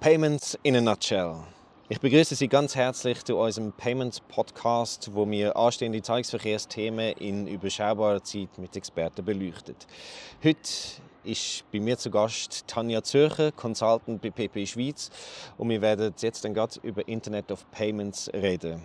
Payments in a Nutshell. Ich begrüße Sie ganz herzlich zu unserem Payments Podcast, wo wir anstehende Zahlungsverkehrsthemen in überschaubarer Zeit mit Experten beleuchtet. Heute ist bei mir zu Gast Tanja Zürcher, Consultant bei PP Schweiz, und wir werden jetzt dann gerade über Internet of Payments reden.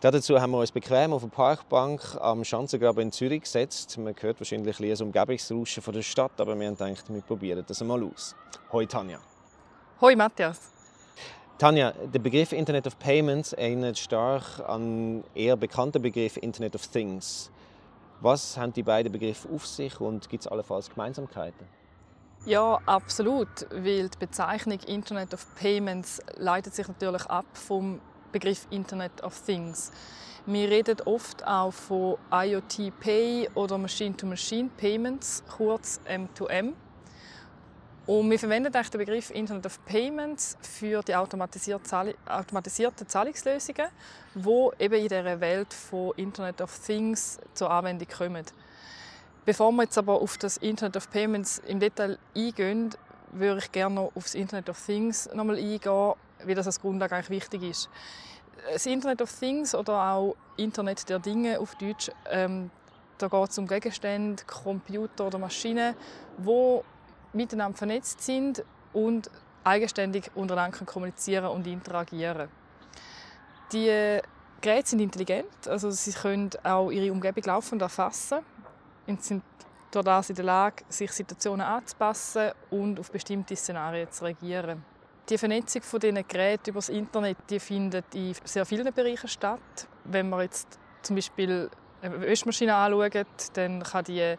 Dazu haben wir uns bequem auf eine Parkbank am Schanzengraben in Zürich gesetzt. Man hört wahrscheinlich ein Umgebungsrauschen von der Stadt, aber wir haben gedacht, wir probieren das einmal aus. Hoi Tanja. Hoi Matthias. Tanja, der Begriff Internet of Payments erinnert stark an eher bekannten Begriff Internet of Things. Was haben die beiden Begriffe auf sich und gibt es allenfalls Gemeinsamkeiten? Ja, absolut, weil die Bezeichnung Internet of Payments leitet sich natürlich ab vom Begriff Internet of Things. Wir reden oft auch von IoT Pay oder Machine-to-Machine Payments, kurz M2M. Und wir verwenden den Begriff Internet of Payments für die automatisierten Zahlungslösungen, die eben in dieser Welt von Internet of Things zur Anwendung kommen. Bevor wir jetzt aber auf das Internet of Payments im Detail eingehen, würde ich gerne noch auf das Internet of Things nochmal eingehen, wie das als Grundlage eigentlich wichtig ist. Das Internet of Things oder auch Internet der Dinge auf Deutsch, ähm, da geht es um Gegenstände, Computer oder Maschinen, die miteinander vernetzt sind und eigenständig untereinander kommunizieren und interagieren. Die Geräte sind intelligent, also sie können auch ihre Umgebung laufend erfassen und sind dadurch in der Lage, sich Situationen anzupassen und auf bestimmte Szenarien zu reagieren. Die Vernetzung von diesen Geräten über das Internet die findet in sehr vielen Bereichen statt. Wenn man jetzt zum Beispiel eine Wäschmaschine anschaut, dann kann die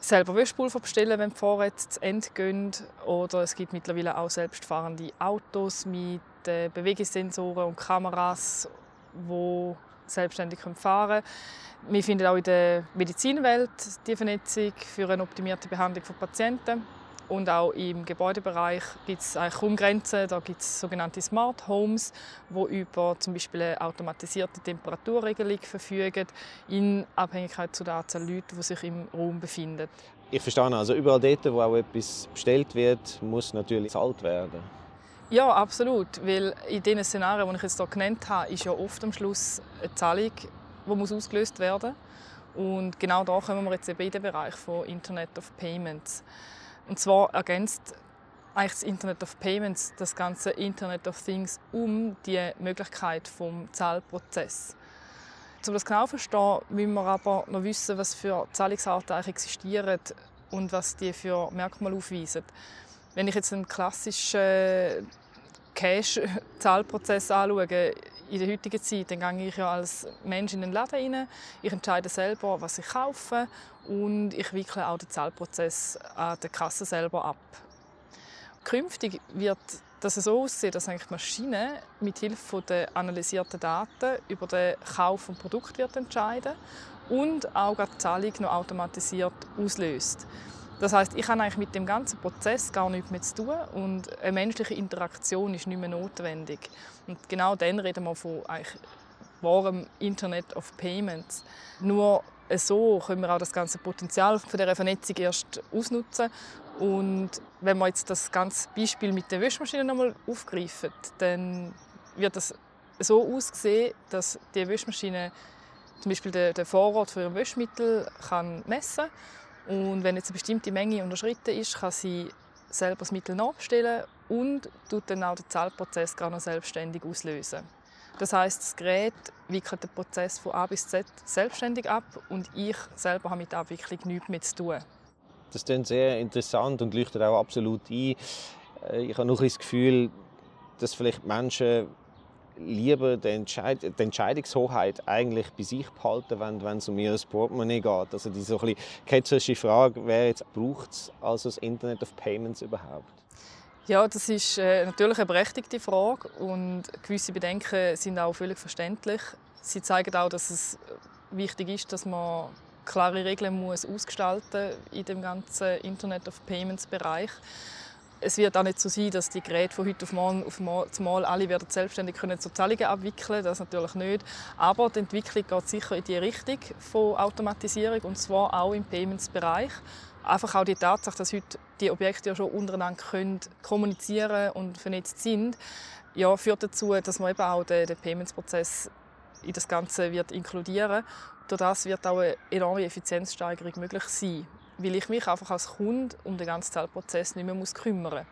selber Wäschpulver bestellen, wenn die Vorräte zu Ende gehen. Oder es gibt mittlerweile auch selbstfahrende Autos mit äh, Bewegungssensoren und Kameras, die selbstständig fahren können. Wir finden auch in der Medizinwelt die Vernetzung für eine optimierte Behandlung von Patienten. Und auch im Gebäudebereich gibt es eigentlich kaum Grenzen. Da gibt es sogenannte Smart Homes, wo über zum Beispiel eine automatisierte Temperaturregelung verfügen, in Abhängigkeit zu der Anzahl Leute, die sich im Raum befinden. Ich verstehe also überall dort, wo auch etwas bestellt wird, muss natürlich gezahlt werden. Ja, absolut. Weil in den Szenarien, die ich jetzt hier genannt habe, ist ja oft am Schluss eine Zahlung, die muss ausgelöst werden muss. Und genau da kommen wir jetzt eben in den Bereich von Internet of Payments. Und zwar ergänzt eigentlich das Internet of Payments das ganze Internet of Things um die Möglichkeit vom Zahlprozess. Um das genau zu verstehen, müssen wir aber noch wissen, was für Zahlungsarten eigentlich existieren und was die für Merkmale aufweisen. Wenn ich jetzt einen klassischen Cash-Zahlprozess anschaue, in der heutigen Zeit, dann gehe ich ja als Mensch in den Laden rein, ich entscheide selber, was ich kaufe und ich wickle auch den Zahlprozess an der Kasse selber ab. Künftig wird das so aussehen, dass eigentlich die Maschine mit Hilfe der analysierten Daten über den Kauf von Produkt wird entscheiden und auch die Zahlung noch automatisiert auslöst. Das heißt, ich habe eigentlich mit dem ganzen Prozess gar nichts mehr zu tun und eine menschliche Interaktion ist nicht mehr notwendig. Und genau dann reden wir von eigentlich wahrem Internet of Payments. Nur so können wir auch das ganze Potenzial von der Vernetzung erst ausnutzen. Und wenn wir jetzt das ganze Beispiel mit der Wäschmaschine nochmal aufgreifen, dann wird das so aussehen, dass die Wäschmaschine zum Beispiel den Vorrat für ihr Wäschmittel messen kann und wenn jetzt eine bestimmte Menge unterschritten ist, kann sie selber das Mittel nachbestellen und tut dann auch den Zahlprozess gar noch selbstständig auslösen. Das heißt, das Gerät wickelt den Prozess von A bis Z selbstständig ab und ich selber habe mit der Abwicklung nichts mehr zu tun. Das ist sehr interessant und leuchtet auch absolut ein. Äh, ich habe noch das Gefühl, dass vielleicht Menschen lieber die, Entscheid die Entscheidungshoheit eigentlich bei sich behalten, wenn, wenn es um ihr Portemonnaie geht. Also die so ein ketzerische Frage wäre jetzt, braucht es also das Internet of Payments überhaupt? Ja, das ist äh, natürlich eine berechtigte Frage und gewisse Bedenken sind auch völlig verständlich. Sie zeigen auch, dass es wichtig ist, dass man klare Regeln muss ausgestalten in dem ganzen Internet of Payments Bereich. Es wird auch nicht so sein, dass die Geräte von heute auf morgen auf mal alle werden selbstständig können so Zahlungen abwickeln Das natürlich nicht. Aber die Entwicklung geht sicher in die Richtung von Automatisierung und zwar auch im Payments-Bereich. einfach auch die Tatsache, dass heute die Objekte ja schon untereinander können kommunizieren und vernetzt sind, ja, führt dazu, dass man eben auch den, den Payments-Prozess in das Ganze wird inkludieren. Durch das wird auch eine enorme Effizienzsteigerung möglich sein, weil ich mich einfach als Kunde um den ganzen Zahlprozess nicht mehr muss kümmern muss.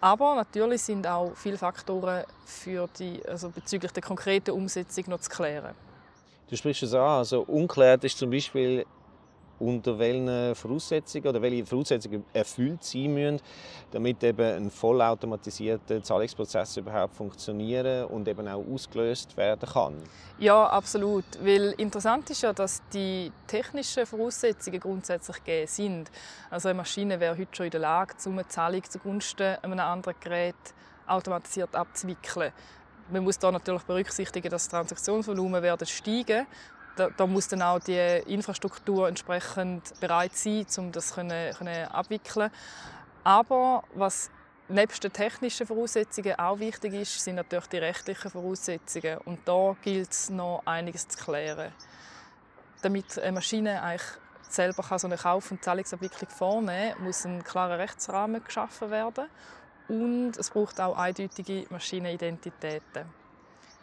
Aber natürlich sind auch viele Faktoren für die, also bezüglich der konkreten Umsetzung noch zu klären. Du sprichst es an, also unklärt ist zum Beispiel unter welchen Voraussetzungen oder welche Voraussetzungen erfüllt sein müssen, damit eben ein vollautomatisierter Zahlungsprozess überhaupt funktionieren und eben auch ausgelöst werden kann. Ja, absolut. Weil interessant ist ja, dass die technischen Voraussetzungen grundsätzlich gegeben sind. Also eine Maschine wäre heute schon in der Lage, eine Zahlung zugunsten eines anderen Gerät automatisiert abzuwickeln. Man muss da natürlich berücksichtigen, dass das Transaktionsvolumen werden steigen da, da, muss dann auch die Infrastruktur entsprechend bereit sein, um das können, können abwickeln. Aber was nebst den technischen Voraussetzungen auch wichtig ist, sind natürlich die rechtlichen Voraussetzungen. Und da gilt es noch einiges zu klären. Damit eine Maschine eigentlich selber so eine Kauf- und Zahlungsabwicklung vornehmen kann, muss ein klarer Rechtsrahmen geschaffen werden. Und es braucht auch eindeutige Maschinenidentitäten.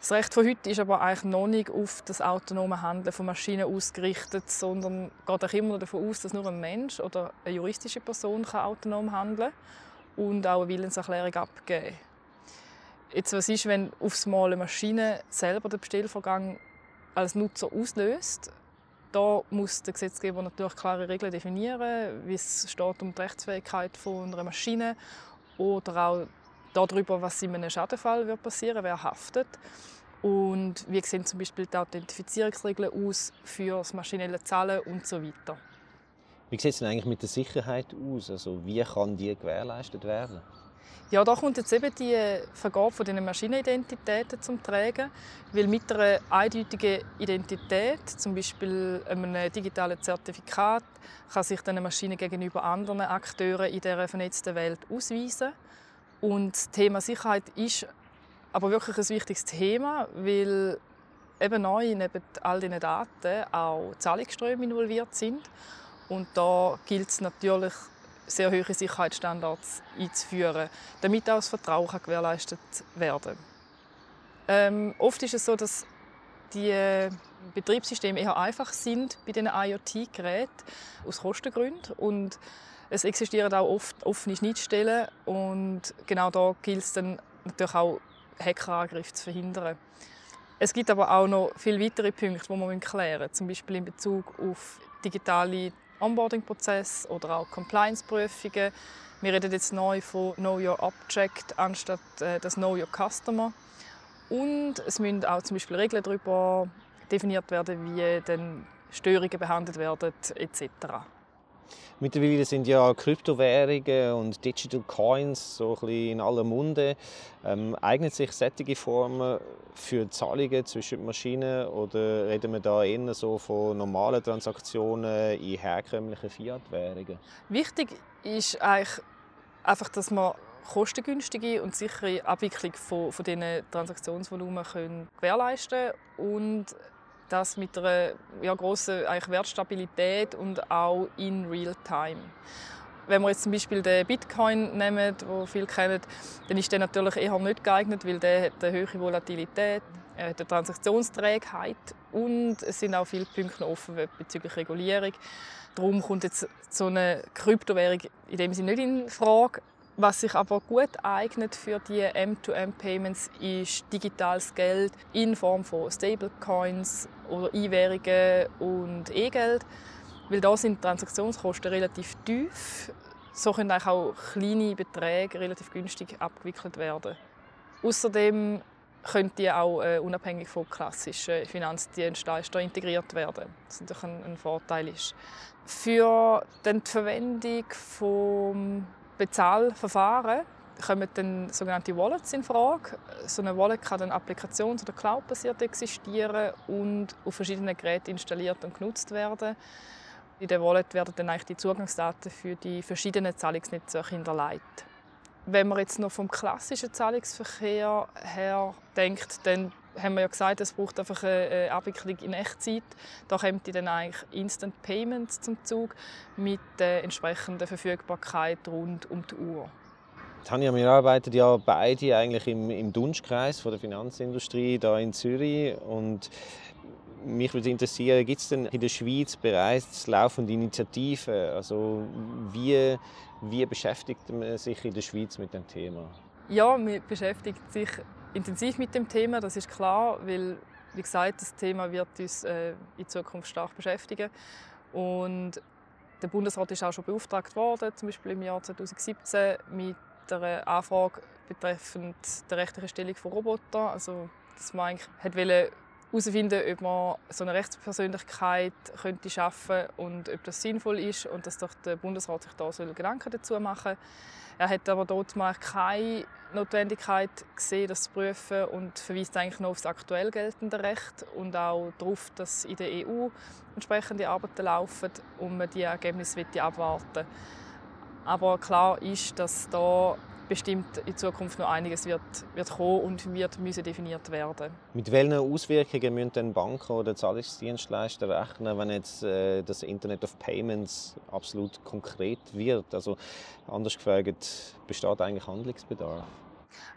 Das Recht von heute ist aber eigentlich noch nicht auf das autonome Handeln von Maschinen ausgerichtet, sondern geht auch immer davon aus, dass nur ein Mensch oder eine juristische Person kann autonom handeln kann und auch eine Willenserklärung abgeben Jetzt, was ist, wenn aufs Mal eine Maschine selber den Bestellvorgang als Nutzer auslöst? Da muss der Gesetzgeber natürlich klare Regeln definieren, wie es steht um die Rechtsfähigkeit von einer Maschine oder auch darüber, was in einem Schadenfall passieren wird, wer haftet. Und wie sehen zum Beispiel die Authentifizierungsregeln aus für das maschinelle Zahlen und so weiter. Wie sieht es denn eigentlich mit der Sicherheit aus? Also wie kann die gewährleistet werden? Ja, da kommt jetzt eben die Vergabe von den Maschinenidentitäten zum Tragen, weil mit einer eindeutigen Identität, zum Beispiel einem digitalen Zertifikat, kann sich eine Maschine gegenüber anderen Akteuren in dieser vernetzten Welt ausweisen. Und das Thema Sicherheit ist aber wirklich ein wichtiges Thema, weil eben neu neben all diesen Daten auch Zahlungsströme involviert sind. Und da gilt es natürlich, sehr hohe Sicherheitsstandards einzuführen, damit auch das Vertrauen gewährleistet werden kann. Ähm, oft ist es so, dass die Betriebssysteme eher einfach sind bei den IoT-Geräten aus Kostengründen und es existieren auch oft offene Schnittstellen und genau da gilt es dann natürlich auch Hackerangriffe zu verhindern. Es gibt aber auch noch viele weitere Punkte, die man klären müssen, zum Beispiel in Bezug auf digitale Onboarding-Prozesse oder auch Compliance-Prüfungen. Wir reden jetzt neu von Know Your Object anstatt äh, das Know Your Customer. Und es müssen auch zum Beispiel Regeln darüber definiert werden, wie dann Störungen behandelt werden etc. Mittlerweile sind ja Kryptowährungen und Digital Coins so ein bisschen in aller Munde. Ähm, eignet sich solche Formen für Zahlungen zwischen Maschinen oder reden wir da eher so von normalen Transaktionen in herkömmlichen Fiat-Währungen? Wichtig ist eigentlich einfach, dass man kostengünstige und sichere Abwicklung von, von diesen Transaktionsvolumen können gewährleisten und das mit einer ja, grossen eigentlich Wertstabilität und auch in real time. Wenn wir jetzt zum Beispiel den Bitcoin nehmen, den viele kennen, dann ist der natürlich eher nicht geeignet, weil der hat eine hohe Volatilität, er hat eine Transaktionsträgheit und es sind auch viele Punkte offen bezüglich Regulierung. Darum kommt jetzt so eine Kryptowährung in dem Sinne nicht in Frage. Was sich aber gut eignet für die M2M-Payments ist digitales Geld in Form von Stablecoins oder E-Währungen und E-Geld. Weil da sind die Transaktionskosten relativ tief. So können auch kleine Beträge relativ günstig abgewickelt werden. Außerdem können die auch äh, unabhängig von klassischen Finanzdienstleistern integriert werden, was natürlich ein, ein Vorteil ist. Für die Verwendung von Bezahlverfahren kommen dann sogenannte Wallets in Frage. So eine Wallet kann dann applikations- oder cloudbasiert existieren und auf verschiedenen Geräten installiert und genutzt werden. In der Wallet werden dann eigentlich die Zugangsdaten für die verschiedenen Zahlungsnetzwerke hinterlegt. Wenn man jetzt noch vom klassischen Zahlungsverkehr her denkt, dann haben wir ja gesagt, es braucht einfach eine Abwicklung in Echtzeit. Da kommt dann eigentlich Instant Payments zum Zug mit der entsprechenden Verfügbarkeit rund um die Uhr. Tanja, wir arbeiten ja beide eigentlich im, im Dunstkreis von der Finanzindustrie da in Zürich und mich würde interessieren, gibt es denn in der Schweiz bereits laufende Initiativen? Also wie, wie beschäftigt man sich in der Schweiz mit dem Thema? Ja, man beschäftigt sich intensiv mit dem Thema, das ist klar, weil wie gesagt, das Thema wird uns äh, in Zukunft stark beschäftigen und der Bundesrat ist auch schon beauftragt worden, zum Beispiel im Jahr 2017 mit einer Anfrage betreffend der rechtlichen Stellung von Robotern. Also, dass man eigentlich hat herausfinden ob man so eine Rechtspersönlichkeit könnte schaffen und ob das sinnvoll ist und dass doch der Bundesrat sich da Gedanken dazu machen soll. Er hat aber dort mal keine Notwendigkeit gesehen, das zu prüfen und verweist eigentlich noch auf das aktuell geltende Recht und auch darauf, dass in der EU entsprechende Arbeiten laufen und man die Ergebnisse abwarten. Aber klar ist, dass da bestimmt in Zukunft noch einiges wird, wird kommen und wird müssen definiert werden. Mit welchen Auswirkungen müssen denn Banken oder Zahlungsdienstleister rechnen, wenn jetzt äh, das Internet of Payments absolut konkret wird? Also anders gefragt, besteht eigentlich Handlungsbedarf?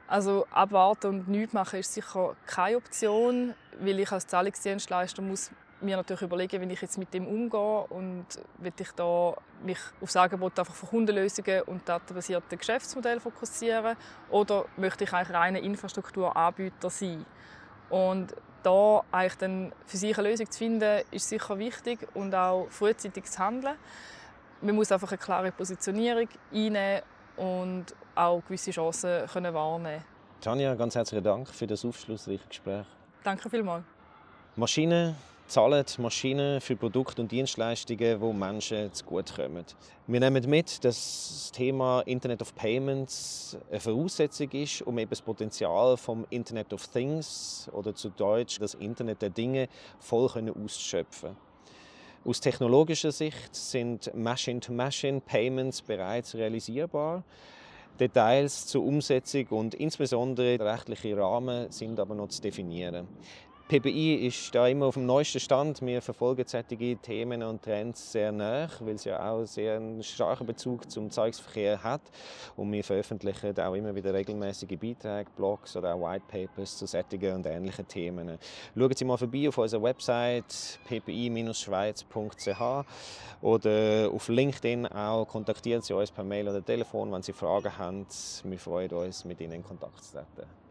Also abwarten und nichts machen ist sicher keine Option, weil ich als Zahlungsdienstleister muss mir natürlich überlegen, wie ich jetzt mit dem umgehe und will ich da mich auf das Angebot einfach von Kundenlösungen und datenbasierten Geschäftsmodellen fokussieren oder möchte ich eigentlich reiner Infrastrukturanbieter sein? Und da eigentlich dann für sich eine Lösung zu finden, ist sicher wichtig und auch frühzeitig zu handeln. Man muss einfach eine klare Positionierung einnehmen und auch gewisse Chancen können wahrnehmen. Tanja, ganz herzlichen Dank für das aufschlussreiche Gespräch. Danke vielmals. Maschinen zahlen Maschinen für Produkte und Dienstleistungen, die Menschen zugutekommen. Wir nehmen mit, dass das Thema Internet of Payments eine Voraussetzung ist, um eben das Potenzial vom Internet of Things oder zu Deutsch das Internet der Dinge voll auszuschöpfen. Aus technologischer Sicht sind Machine-to-Machine-Payments bereits realisierbar. Details zur Umsetzung und insbesondere der rechtliche Rahmen sind aber noch zu definieren. PBI ist da immer auf dem neuesten Stand. Wir verfolgen solche Themen und Trends sehr nah, weil es ja auch sehr einen starken Bezug zum Zahlungsverkehr hat. Und wir veröffentlichen auch immer wieder regelmäßige Beiträge, Blogs oder auch White Papers zu solchen und ähnlichen Themen. Schauen Sie mal vorbei auf unserer Website ppi-schweiz.ch oder auf LinkedIn auch. Kontaktieren Sie uns per Mail oder Telefon, wenn Sie Fragen haben. Wir freuen uns, mit Ihnen in Kontakt zu treten.